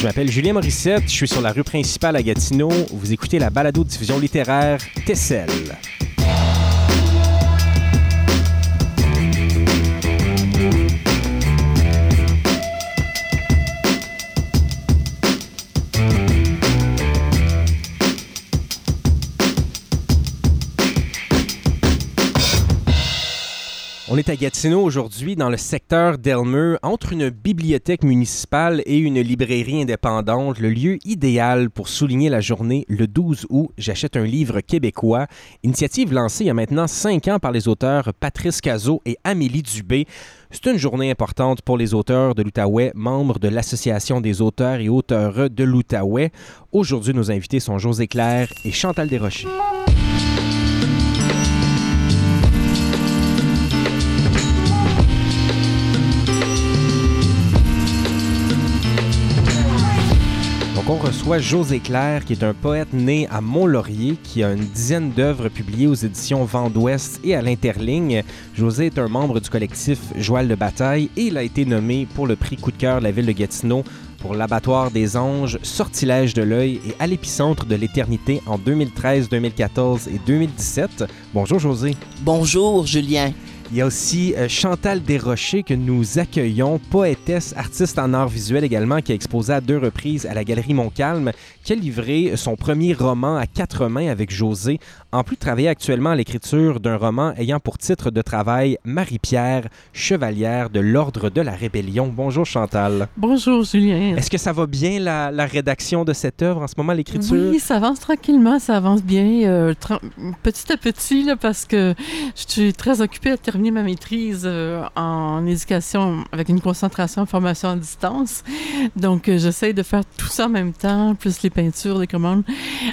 Je m'appelle Julien Morissette, je suis sur la rue principale à Gatineau. Vous écoutez la balado-diffusion littéraire Tessel. On est à Gatineau aujourd'hui, dans le secteur d'Elmer, entre une bibliothèque municipale et une librairie indépendante, le lieu idéal pour souligner la journée le 12 août. J'achète un livre québécois, initiative lancée il y a maintenant cinq ans par les auteurs Patrice Cazot et Amélie Dubé. C'est une journée importante pour les auteurs de l'Outaouais, membres de l'Association des auteurs et auteurs de l'Outaouais. Aujourd'hui, nos invités sont José Claire et Chantal Desrochers. On reçoit José Claire, qui est un poète né à Mont-Laurier, qui a une dizaine d'œuvres publiées aux éditions Vent d'Ouest et à l'Interligne. José est un membre du collectif Joël de Bataille et il a été nommé pour le prix Coup de cœur de la ville de Gatineau pour l'Abattoir des Anges, Sortilège de l'œil et à l'épicentre de l'éternité en 2013, 2014 et 2017. Bonjour José. Bonjour Julien. Il y a aussi euh, Chantal Desrochers que nous accueillons, poétesse, artiste en art visuel également, qui a exposé à deux reprises à la Galerie Montcalm, qui a livré son premier roman à quatre mains avec José, en plus de travailler actuellement à l'écriture d'un roman ayant pour titre de travail Marie-Pierre, chevalière de l'Ordre de la Rébellion. Bonjour Chantal. Bonjour Julien. Est-ce que ça va bien la, rédaction de cette œuvre en ce moment, l'écriture? Oui, ça avance tranquillement, ça avance bien, euh, petit à petit, là, parce que je suis très occupée à terminer ma maîtrise euh, en éducation avec une concentration en formation à distance. Donc, euh, j'essaie de faire tout ça en même temps, plus les peintures, les commandes.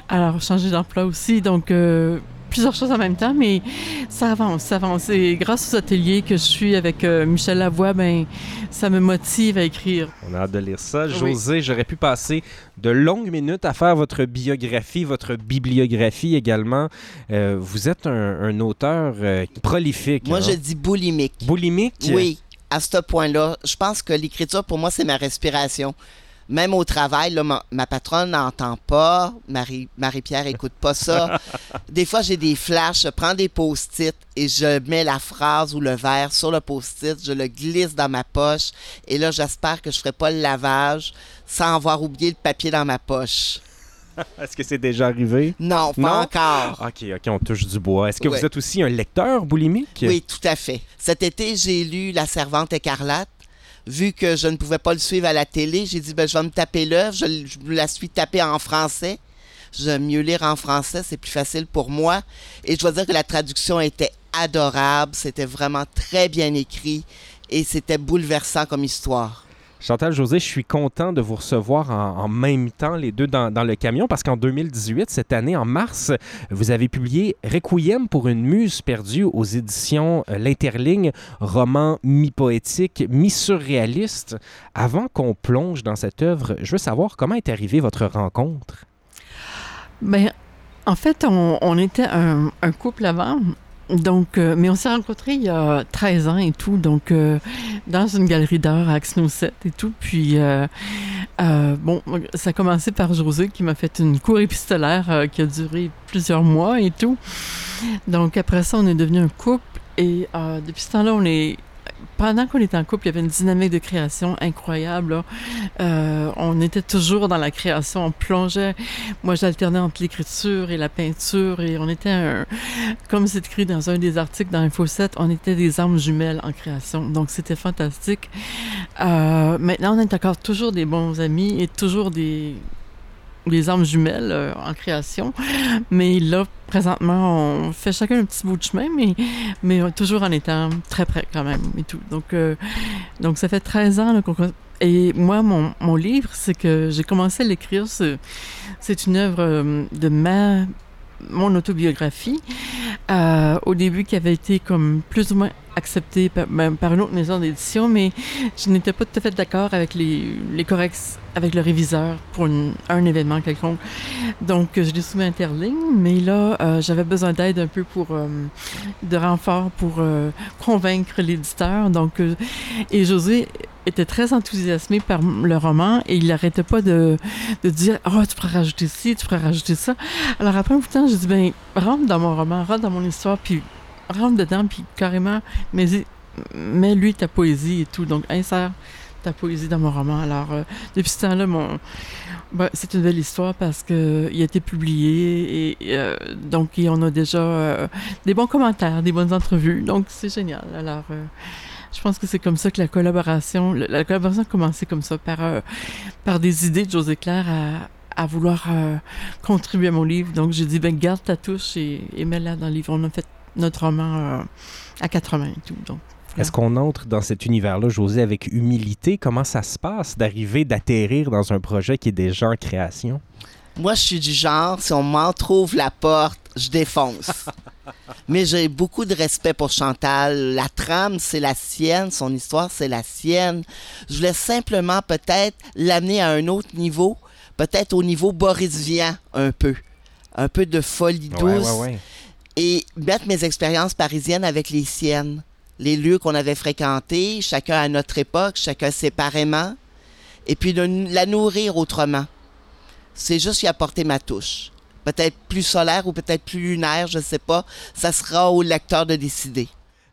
Alors, changer d'emploi aussi. Donc, euh, plusieurs choses en même temps, mais ça avance, ça avance. Et grâce aux ateliers que je suis avec euh, Michel Lavoie, ben, ça me motive à écrire. On a hâte de lire ça. José, j'aurais pu passer de longues minutes à faire votre biographie, votre bibliographie également. Euh, vous êtes un, auteur euh, prolifique. Moi, hein? je dis boulimique. Boulimique? Oui. À ce point-là, je pense que l'écriture, pour moi, c'est ma respiration même au travail, là, ma, patronne n'entend pas. Marie, Marie-Pierre écoute pas ça. des fois, j'ai des flashs. Je prends des post-it et je mets la phrase ou le verre sur le post-it. Je le glisse dans ma poche. Et là, j'espère que je ferai pas le lavage sans avoir oublié le papier dans ma poche. Est-ce que c'est déjà arrivé? Non, pas encore. OK, OK, on touche du bois. Est-ce que vous êtes aussi un lecteur boulimique? Oui, tout à fait. Cet été, j'ai lu La Servante écarlate vu que je ne pouvais pas le suivre à la télé, j'ai dit, ben, je vais me taper l'œuvre. Je, je, la suis tapée en français. J'aime mieux lire en français, c'est plus facile pour moi. Et je dois dire que la traduction était adorable, c'était vraiment très bien écrit et c'était bouleversant comme histoire. Chantal José, je suis content de vous recevoir en, même temps, les deux dans, le camion, parce qu'en 2018, cette année, en mars, vous avez publié Requiem pour une muse perdue aux éditions euh, L'Interligne, roman mi-poétique, mi-surréaliste. Avant qu'on plonge dans cette œuvre, je veux savoir comment est arrivée votre rencontre. Bien, en fait, on, était un, un couple avant. Donc, euh, mais on s'est rencontrés il y a 13 ans et tout, donc euh, dans une galerie d'art à Axno 7 et tout. Puis, euh, bon, ça a commencé par José qui m'a fait une cour épistolaire qui a duré plusieurs mois et tout. Donc, après ça, on est devenu un couple et depuis ce temps-là, on est pendant qu'on était en couple, il y avait une dynamique de création incroyable. Euh, on était toujours dans la création, on plongeait. Moi, j'alternais entre l'écriture et la peinture et on était, un, comme c'est écrit dans un des articles dans Info 7, on était des âmes jumelles en création. Donc, c'était fantastique. Euh, maintenant, on est encore toujours des bons amis et toujours des, les âmes jumelles euh, en création. Mais là, présentement, on fait chacun un petit bout de chemin, mais, mais toujours en étant très près quand même et tout. Donc, euh, donc ça fait 13 ans qu'on et moi, mon, mon livre, c'est que j'ai commencé à l'écrire. C'est une œuvre euh, de ma mon autobiographie, au début qui avait été comme plus ou moins acceptée par, ben, par une autre maison d'édition, mais je n'étais pas tout à fait d'accord avec les, les corrects, avec le réviseur pour un événement quelconque. Donc, je l'ai soumis à Interligne, mais là, euh, j'avais besoin d'aide un peu pour, euh, de renfort pour convaincre l'éditeur. Donc, et José était très enthousiasmé par le roman et il n'arrêtait pas de, de dire Oh, tu pourrais rajouter ci, tu pourrais rajouter ça. Alors après un bout de temps, j'ai dit Ben, rentre dans mon roman, rentre dans mon histoire, puis rentre dedans, puis carrément, mais mets lui ta poésie et tout. Donc, insère ta poésie dans mon roman. Alors, euh, depuis ce temps-là. Ben, c'est une belle histoire parce qu'il a été publié et euh, donc on a déjà euh, des bons commentaires, des bonnes entrevues. Donc, c'est génial. Alors, je pense que c'est comme ça que la collaboration, la collaboration a commencé comme ça, par, par des idées de José Claire à, à vouloir contribuer à mon livre. Donc, j'ai dit, ben, garde ta touche et, et mets-la dans le livre. On a fait notre roman à 80 et tout. Donc, est-ce qu'on entre dans cet univers-là, José, avec humilité? Comment ça se passe d'arriver, d'atterrir dans un projet qui est déjà en création? Moi, je suis du genre, si on m'en trouve la porte, je défonce. Mais j'ai beaucoup de respect pour Chantal. La trame, c'est la sienne. Son histoire, c'est la sienne. Je voulais simplement peut-être l'amener à un autre niveau, peut-être au niveau borisvien, un peu. Un peu de folie douce. Et mettre mes expériences parisiennes avec les siennes les lieux qu'on avait fréquentés, chacun à notre époque, chacun séparément, et puis de la nourrir autrement. C'est juste y apporter ma touche. Peut-être plus solaire ou peut-être plus lunaire, je ne sais pas. Ça sera au lecteur de décider.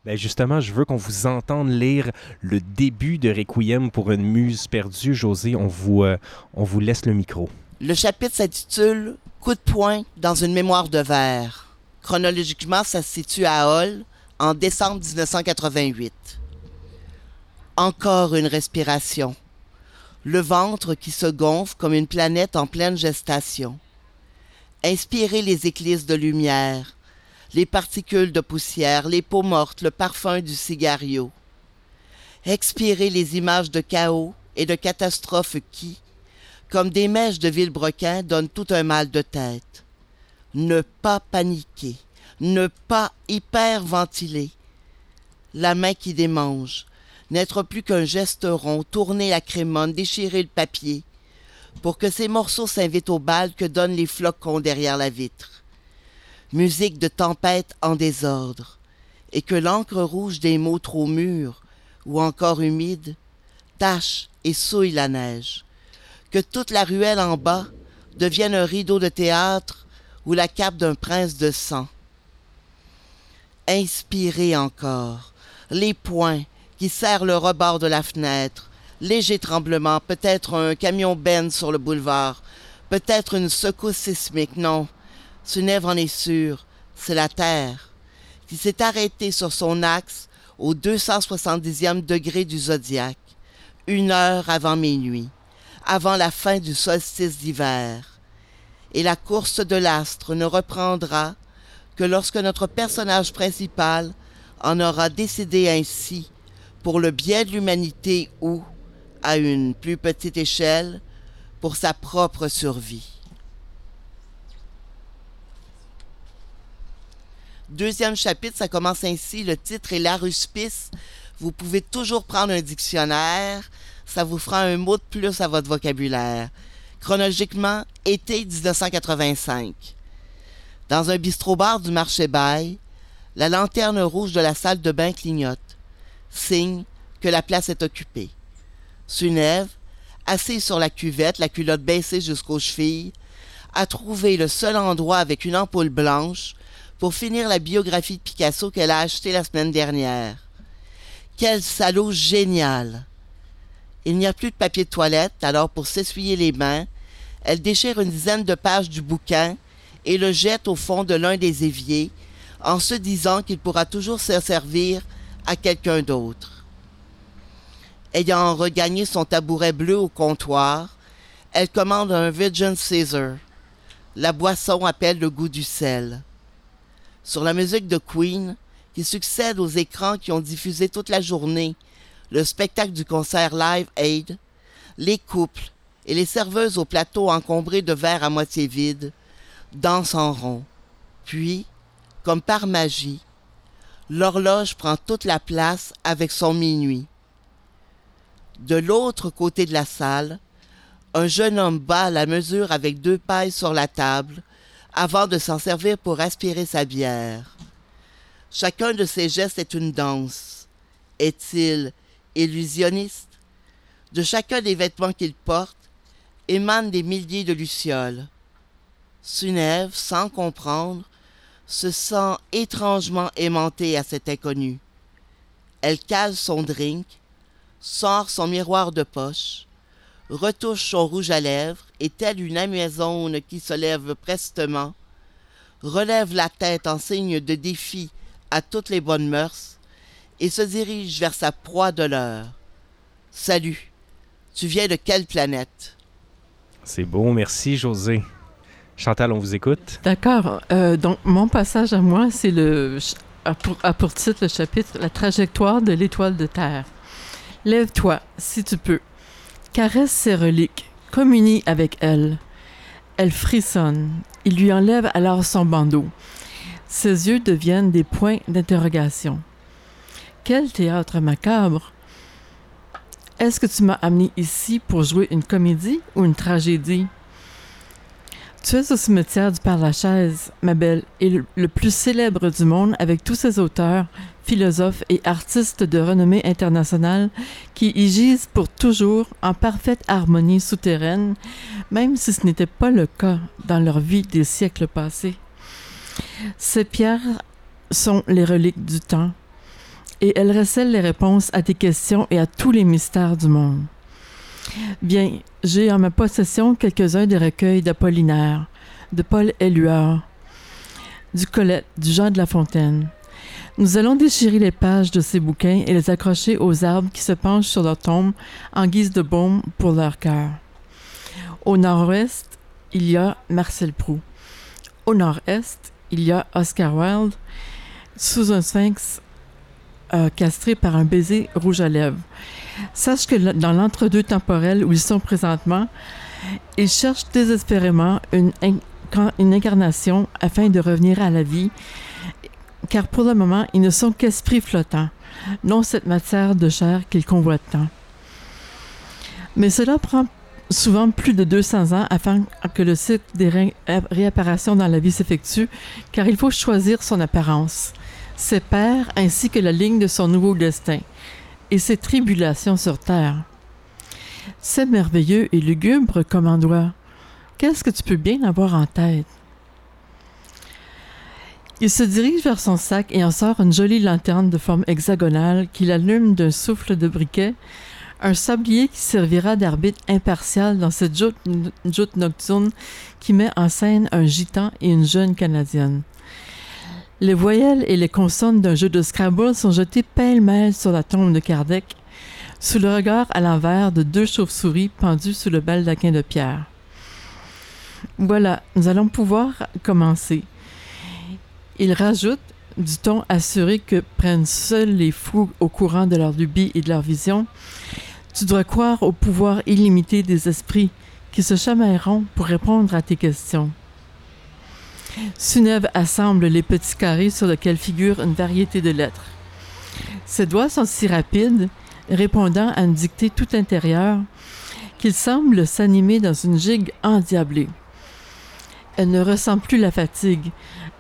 Ben justement, je veux qu'on vous entende lire le début de Requiem pour une muse perdue. José, on vous, euh, on vous laisse le micro. Le chapitre s'intitule Coup de poing dans une mémoire de verre. Chronologiquement, ça se situe à Hall, en décembre 1988. Encore une respiration. Le ventre qui se gonfle comme une planète en pleine gestation. Inspirez les éclisses de lumière, les particules de poussière, les peaux mortes, le parfum du cigario. Expirez les images de chaos et de catastrophes qui, comme des mèches de vilebrequin, donnent tout un mal de tête. Ne pas paniquer ne pas hyperventiler. La main qui démange, n'être plus qu'un geste rond, tourner la crémone, déchirer le papier, pour que ces morceaux s'invitent au bal que donnent les flocons derrière la vitre. Musique de tempête en désordre, et que l'encre rouge des mots trop mûrs, ou encore humides, tache et souille la neige. Que toute la ruelle en bas devienne un rideau de théâtre ou la cape d'un prince de sang Inspirez encore. Les poings qui serrent le rebord de la fenêtre. Léger tremblement, peut-être un camion Ben sur le boulevard. Peut-être une secousse sismique. Non, ce nèvre en est sûr. C'est la Terre qui s'est arrêtée sur son axe au 270e degré du zodiaque, une heure avant minuit, avant la fin du solstice d'hiver. Et la course de l'astre ne reprendra que lorsque notre personnage principal en aura décidé ainsi pour le bien de l'humanité ou, à une plus petite échelle, pour sa propre survie. Deuxième chapitre, ça commence ainsi. Le titre est l'aruspice. Vous pouvez toujours prendre un dictionnaire. Ça vous fera un mot de plus à votre vocabulaire. Chronologiquement, été 1985. Dans un bistrot-bar du marché bail, la lanterne rouge de la salle de bain clignote, signe que la place est occupée. Sunève, assise sur la cuvette, la culotte baissée jusqu'aux chevilles, a trouvé le seul endroit avec une ampoule blanche pour finir la biographie de Picasso qu'elle a achetée la semaine dernière. Quel salaud génial! Il n'y a plus de papier de toilette, alors pour s'essuyer les mains, elle déchire une dizaine de pages du bouquin et le jette au fond de l'un des éviers, en se disant qu'il pourra toujours se servir à quelqu'un d'autre. Ayant regagné son tabouret bleu au comptoir, elle commande un Virgin Caesar. La boisson appelle le goût du sel. Sur la musique de Queen, qui succède aux écrans qui ont diffusé toute la journée le spectacle du concert Live Aid, les couples et les serveuses au plateau encombré de verres à moitié vides danse en rond. Puis, comme par magie, l'horloge prend toute la place avec son minuit. De l'autre côté de la salle, un jeune homme bat la mesure avec deux pailles sur la table avant de s'en servir pour aspirer sa bière. Chacun de ses gestes est une danse. Est-il illusionniste? De chacun des vêtements qu'il porte émanent des milliers de lucioles. Sunève, sans comprendre, se sent étrangement aimantée à cet inconnu. Elle cale son drink, sort son miroir de poche, retouche son rouge à lèvres et telle une Amazone qui se lève prestement, relève la tête en signe de défi à toutes les bonnes mœurs et se dirige vers sa proie de l'heure. Salut, tu viens de quelle planète? C'est beau, merci José. Chantal, on vous écoute. D'accord. Euh, donc, mon passage à moi, c'est le pour, a pour titre le chapitre La trajectoire de l'étoile de terre. Lève-toi, si tu peux. Caresse ses reliques. Communie avec elle. Elle frissonne. Il lui enlève alors son bandeau. Ses yeux deviennent des points d'interrogation. Quel théâtre macabre! Est-ce que tu m'as amené ici pour jouer une comédie ou une tragédie? Tu es au cimetière du Père-Lachaise, ma belle, et le plus célèbre du monde avec tous ses auteurs, philosophes et artistes de renommée internationale qui y gisent pour toujours en parfaite harmonie souterraine, même si ce n'était pas le cas dans leur vie des siècles passés. Ces pierres sont les reliques du temps, et elles recèlent les réponses à tes questions et à tous les mystères du monde. Bien, j'ai en ma possession quelques-uns des recueils d'Apollinaire, de Paul Éluard, du Colette, du Jean de La Fontaine. Nous allons déchirer les pages de ces bouquins et les accrocher aux arbres qui se penchent sur leur tombe en guise de baume pour leur cœur. Au nord-ouest, il y a Marcel Proust. Au nord-est, il y a Oscar Wilde, sous un sphinx euh, par un baiser rouge à lèvres. Sache que dans l'entre-deux temporel où ils sont présentement, ils cherchent désespérément une, une incarnation afin de revenir à la vie, car pour le moment, ils ne sont qu'esprits flottants, non cette matière de chair qu'ils convoitent tant. Mais cela prend souvent plus de 200 ans afin que le cycle des réapparitions dans la vie s'effectue, car il faut choisir son apparence, ses pères ainsi que la ligne de son nouveau destin et ses tribulations sur terre. C'est merveilleux et lugubre comme endroit. Qu'est-ce que tu peux bien avoir en tête? Il se dirige vers son sac et en sort une jolie lanterne de forme hexagonale qu'il allume d'un souffle de briquet, un sablier qui servira d'arbitre impartial dans cette joute, nocturne qui met en scène un gitan et une jeune Canadienne. Les voyelles et les consonnes d'un jeu de Scrabble sont jetées pêle-mêle sur la tombe de Kardec, sous le regard à l'envers de deux chauves-souris pendues sous le baldaquin de pierre. Voilà, nous allons pouvoir commencer. Il rajoute, du ton assuré que prennent seuls les fous au courant de leur lubie et de leur vision, tu dois croire au pouvoir illimité des esprits qui se chamailleront pour répondre à tes questions. Sunève assemble les petits carrés sur lesquels figure une variété de lettres. Ses doigts sont si rapides, répondant à une dictée tout intérieure, qu'il semble s'animer dans une gigue endiablée. Elle ne ressent plus la fatigue,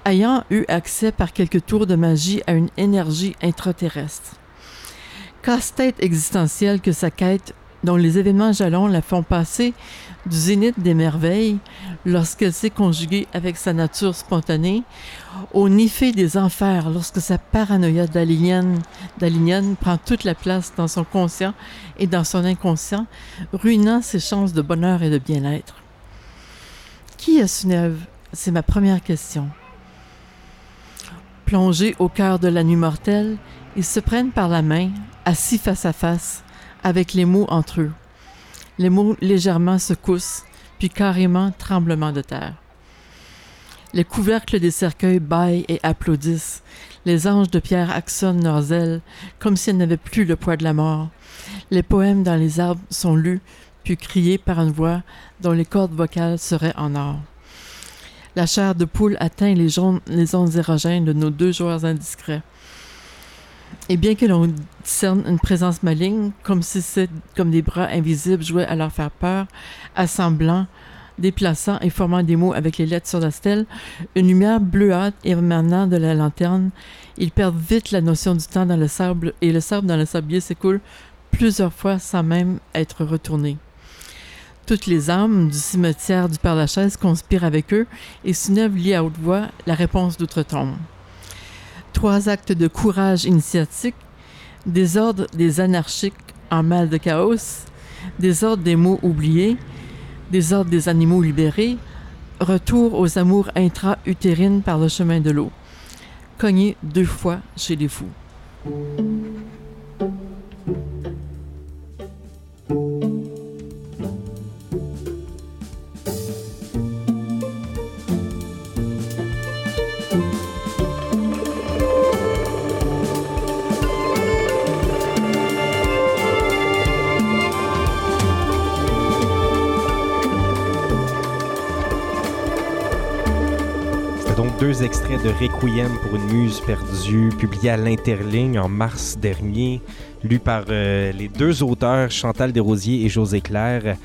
ayant eu accès par quelques tours de magie à une énergie intraterrestre. Casse-tête existentielle que sa quête, dont les événements jalons la font passer du zénith des merveilles, lorsqu'elle s'est conjuguée avec sa nature spontanée, au nifé des enfers lorsque sa paranoïa d'alienne prend toute la place dans son conscient et dans son inconscient, ruinant ses chances de bonheur et de bien-être. Qui est Sunève? C'est ma première question. Plongés au cœur de la nuit mortelle, ils se prennent par la main, assis face à face, avec les mots entre eux. Les mots légèrement secoussent, puis carrément tremblement de terre. Les couvercles des cercueils baillent et applaudissent. Les anges de pierre actionnent leurs ailes, comme si elles n'avaient plus le poids de la mort. Les poèmes dans les arbres sont lus, puis criés par une voix dont les cordes vocales seraient en or. La chair de poule atteint les, les ondes érogènes de nos deux joueurs indiscrets. Et bien que l'on discerne une présence maligne, comme si c'est comme des bras invisibles jouaient à leur faire peur, assemblant, déplaçant et formant des mots avec les lettres sur la stèle, une lumière bleuâtre émanant de la lanterne, ils perdent vite la notion du temps dans le sable et le sable dans le sablier s'écoule plusieurs fois sans même être retournés. Toutes les âmes du cimetière du Père-Lachaise conspirent avec eux et Sunève lit à haute voix la réponse d'outre-tombe. Trois actes de courage initiatique, désordre des anarchiques en mal de chaos, désordre des mots oubliés, désordre des animaux libérés, retour aux amours intra-utérines par le chemin de l'eau. Cogné deux fois chez les fous. Extraits de Requiem pour une muse perdue, publié à l'Interligne en mars dernier, lu par euh, les deux auteurs Chantal Desrosiers et José Claire.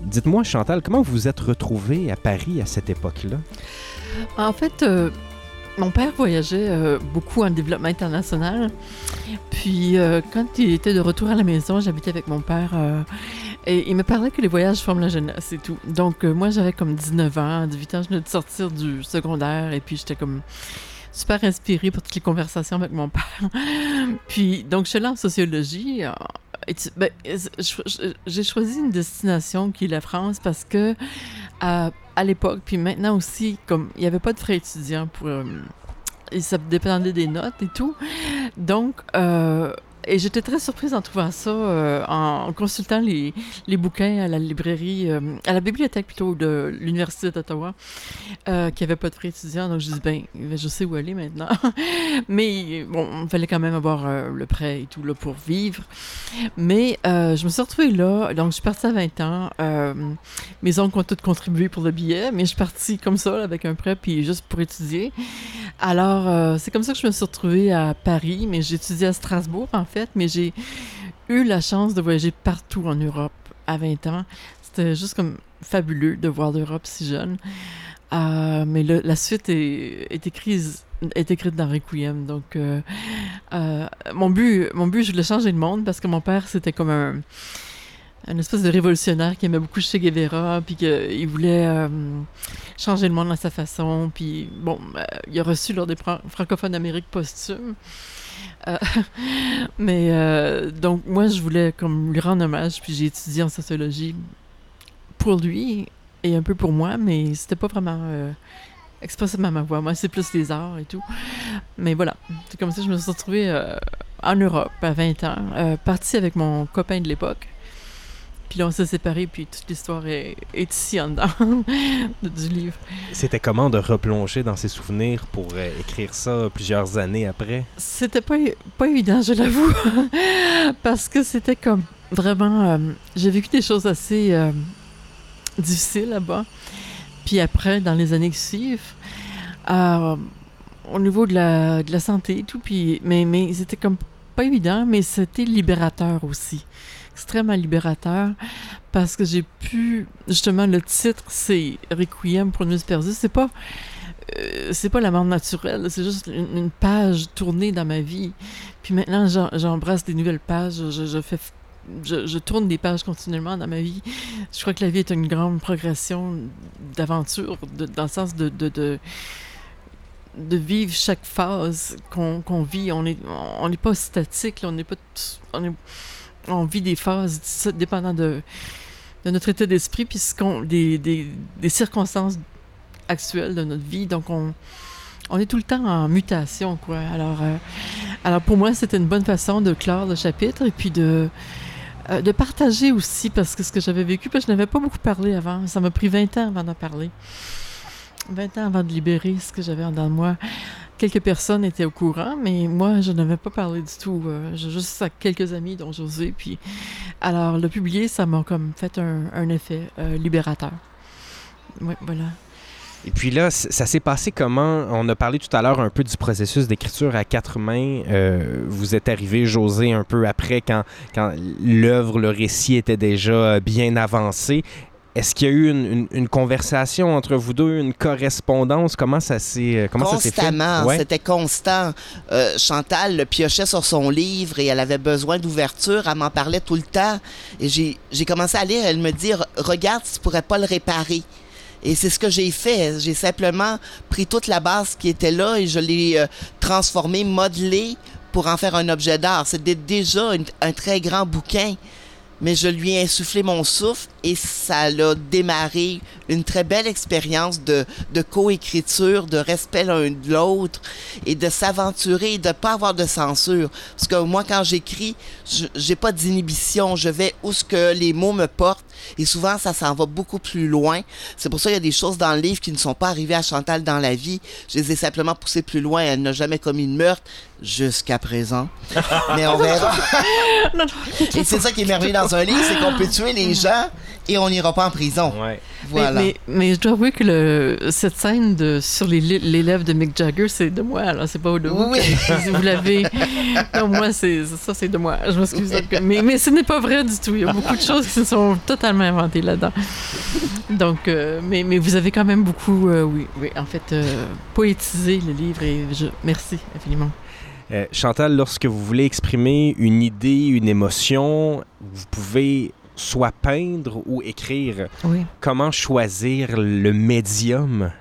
Dites-moi, Chantal, comment vous vous êtes retrouvée à Paris à cette époque-là? En fait, euh, mon père voyageait euh, beaucoup en développement international. Puis, quand il était de retour à la maison, j'habitais avec mon père. Euh, et il me parlait que les voyages forment la jeunesse et tout. Donc, euh, moi, j'avais comme 19 ans, 18 ans. Je venais de sortir du secondaire. Et puis, j'étais comme super inspirée pour toutes les conversations avec mon père. puis, donc, je suis là en sociologie. euh, ben, je- j'ai choisi une destination qui est la France parce que à, l'époque, puis maintenant aussi, comme il n'y avait pas de frais étudiants pour. euh, ça dépendait des notes et tout. Donc, euh, et j'étais très surprise en trouvant ça, euh, en consultant les, les bouquins à la librairie, euh, à la bibliothèque plutôt de l'Université d'Ottawa, euh, qui avait pas de frais étudiants. Donc, je dis, ben, je sais où aller maintenant. Mais bon, il fallait quand même avoir le prêt et tout là, pour vivre. Mais je me suis retrouvée là. Donc, je suis partie à 20 ans. Mes oncles ont tous contribué pour le billet, mais je suis partie comme ça, avec un prêt, puis juste pour étudier. Alors, c'est comme ça que je me suis retrouvée à Paris, mais étudié à Strasbourg, en fait, mais j'ai eu la chance de voyager partout en Europe à 20 ans. C'était juste comme fabuleux de voir l'Europe si jeune. Euh, mais la suite est, est, écrite, dans Requiem. Donc, euh, euh, mon, but, mon but, je voulais changer le monde parce que mon père, c'était comme un, espèce de révolutionnaire qui aimait beaucoup Che Guevara, puis qu'il voulait changer le monde à sa façon. Puis, bon, il a reçu l'ordre des Fran- francophones d'Amérique posthume. Euh, mais euh, donc, moi, je voulais comme lui rendre hommage, puis j'ai étudié en sociologie pour lui et un peu pour moi, mais c'était pas vraiment euh, expressément ma voix. Moi, c'est plus les arts et tout. Mais voilà, c'est comme ça que je me suis retrouvée en Europe à 20 ans, partie avec mon copain de l'époque. Puis là, on s'est séparés, puis toute l'histoire est, est ici en dedans de- du livre. C'était comment de replonger dans ses souvenirs pour euh, écrire ça plusieurs années après? C'était pas, pas évident, je l'avoue, parce que c'était comme vraiment. euh, J'ai vécu des choses assez euh, difficiles là-bas. Puis après, dans les années qui suivent, au niveau de la, de la santé et tout, puis, mais, mais c'était comme pas évident, mais c'était libérateur aussi. Extrêmement libérateur parce que j'ai pu. Justement, le titre, c'est Requiem pour une muse perdue. C'est pas euh, c'est pas la mort naturelle, c'est juste une, page tournée dans ma vie. Puis maintenant, j'embrasse des nouvelles pages, je, fais, je, tourne des pages continuellement dans ma vie. Je crois que la vie est une grande progression d'aventure, dans le sens de, de, de, vivre chaque phase qu'on vit. On n'est on n'est pas statique, on n'est pas, est- on vit des phases dépendant de, notre état d'esprit, puis ce qu'on- des, des, circonstances actuelles de notre vie. Donc, on, est tout le temps en mutation, quoi. Alors, euh, alors pour moi, c'était une bonne façon de clore le chapitre et puis de, euh, partager aussi, parce que ce que j'avais vécu, je n'avais pas beaucoup parlé avant. Ça m'a pris 20 ans avant d'en parler. 20 ans avant de libérer ce que j'avais en moi. Quelques personnes étaient au courant, mais moi, je n'avais pas parlé du tout. Euh, J'ai juste à quelques amis, dont José. Puis, alors, le publier, ça m'a comme fait un, effet euh, libérateur. Oui, voilà. Et puis là, ça s'est passé comment? On a parlé tout à l'heure un peu du processus d'écriture à quatre mains. Euh, vous êtes arrivé, José, un peu après, quand, quand l'œuvre, le récit était déjà bien avancé. Est-ce qu'il y a eu une, conversation entre vous deux, une correspondance? Comment ça s'est euh, comment ça s'est fait? Constamment, c'était constant. Euh, Chantal le piochait sur son livre et elle avait besoin d'ouverture. Elle m'en parlait tout le temps. Et j'ai commencé à lire. Elle me dit, regarde tu pourrais pas le réparer. Et c'est ce que j'ai fait. J'ai simplement pris toute la base qui était là et je l'ai euh, transformée, modelée pour en faire un objet d'art. C'était déjà un très grand bouquin mais je lui ai insufflé mon souffle et ça l'a démarré une très belle expérience de, coécriture, de respect l'un de l'autre et de s'aventurer, de pas avoir de censure. Parce que moi, quand j'écris, j'ai pas d'inhibition, je vais où ce que les mots me portent et souvent ça s'en va beaucoup plus loin. C'est pour ça qu'il y a des choses dans le livre qui ne sont pas arrivées à Chantal dans la vie. Je les ai simplement poussées plus loin. Elle n'a jamais commis de meurtre jusqu'à présent. Mais on verra. et c'est ça qui est merveilleux dans un livre, c'est qu'on peut tuer les gens et on n'ira pas en prison. Voilà. Mais, je dois avouer que le, cette scène de, sur les, lèvres de Mick Jagger, c'est de moi. Alors, c'est pas de vous. Oui. vous l'avez. Non, moi, c'est, ça, c'est de moi. Je m'excuse. Mais, mais ce n'est pas vrai du tout. Il y a beaucoup de choses qui se sont totalement inventées là-dedans. Donc, euh, mais, mais vous avez quand même beaucoup, euh, oui, oui, en fait, euh, poétisé le livre et je, merci infiniment. Euh, Chantal, lorsque vous voulez exprimer une idée, une émotion, vous pouvez soit peindre ou écrire. Comment choisir le médium?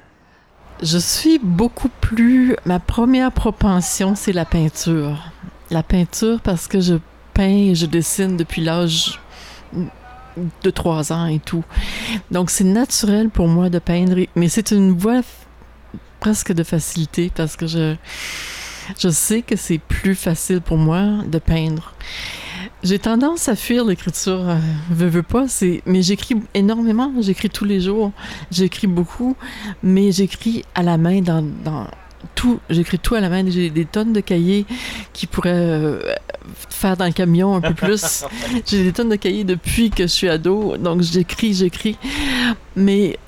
Je suis beaucoup plus... Ma première propension, c'est la peinture. La peinture parce que je peins et je dessine depuis l'âge de trois ans et tout. Donc c'est naturel pour moi de peindre, mais c'est une voie presque de facilité parce que je je sais que c'est plus facile pour moi de peindre. J'ai tendance à fuir l'écriture, euh, veux, veux pas, c'est, mais j'écris énormément, j'écris tous les jours, j'écris beaucoup, mais j'écris à la main dans, dans tout, j'écris tout à la main, j'ai des tonnes de cahiers qui pourraient euh, faire dans le camion un peu plus. j'ai des tonnes de cahiers depuis que je suis ado, donc j'écris, j'écris, mais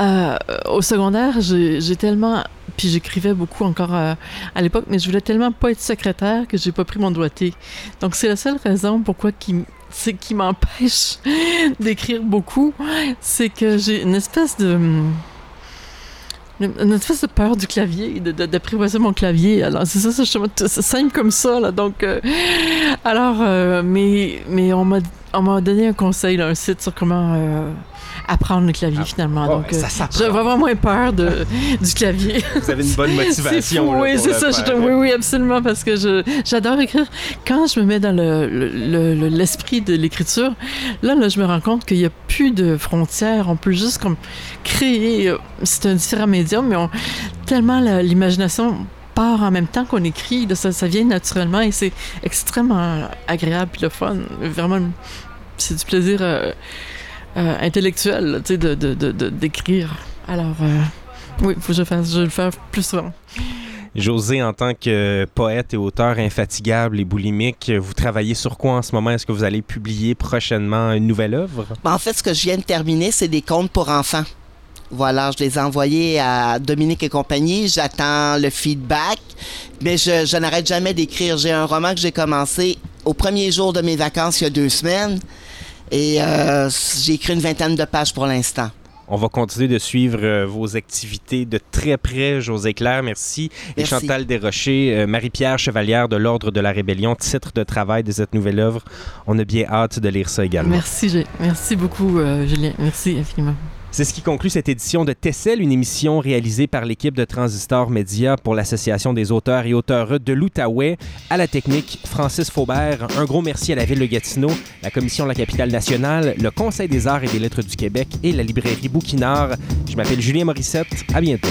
euh, au secondaire, j'ai tellement puis j'écrivais beaucoup encore euh, à, l'époque, mais je voulais tellement pas être secrétaire que j'ai pas pris mon doigté. Donc c'est la seule raison pourquoi qui qui m'empêche d'écrire beaucoup, c'est que j'ai une espèce de une espèce de peur du clavier, d'apprivoiser mon clavier. Alors, c'est ça, c'est simple comme ça, là. Donc, euh, alors, euh, mais, mais on m'a donné un conseil, un site sur comment apprendre le clavier ah. finalement. Donc, euh, j'ai vraiment moins peur de, du clavier. Vous avez une bonne motivation. oui, c'est ça. oui, oui, absolument, parce que j'adore écrire. Quand je me mets dans l'esprit le, de l'écriture, là, là, je me rends compte qu'il n'y a plus de frontières. On peut juste comme créer. Euh, c'est un différent médium, mais on, tellement l'imagination part en même temps qu'on écrit. Ça, ça vient naturellement et c'est extrêmement agréable et le fun. Vraiment, c'est du plaisir. Euh, euh, intellectuel, tu sais, de, d'écrire. Alors, euh, oui, faut que je, fasse, je le faire plus souvent. José, en tant que poète et auteur infatigable et boulimique, vous travaillez sur quoi en ce moment? Est-ce que vous allez publier prochainement une nouvelle œuvre? Ben, en fait, ce que je viens de terminer, c'est des contes pour enfants. Voilà, je les ai envoyés à Dominique et compagnie. J'attends le feedback, mais je, je n'arrête jamais d'écrire. J'ai un roman que j'ai commencé au premier jour de mes vacances il y a deux semaines. Et euh, j'ai écrit une vingtaine de pages pour l'instant. On va continuer de suivre euh, vos activités de très près, José Claire. Merci. Et Chantal Desrochers, euh, Marie-Pierre Chevalière de l'Ordre de la Rébellion, titre de travail de cette nouvelle œuvre. On a bien hâte de lire ça également. Merci, merci beaucoup, Julien. Merci infiniment. C'est ce qui conclut cette édition de Tessel, une émission réalisée par l'équipe de Transistor Média pour l'Association des auteurs et auteurs de l'Outaouais. À la technique, Francis Faubert. Un gros merci à la Ville de Gatineau, la Commission de la capitale nationale, le Conseil des arts et des lettres du Québec et la librairie Bouquinard. Je m'appelle Julien Morissette. À bientôt.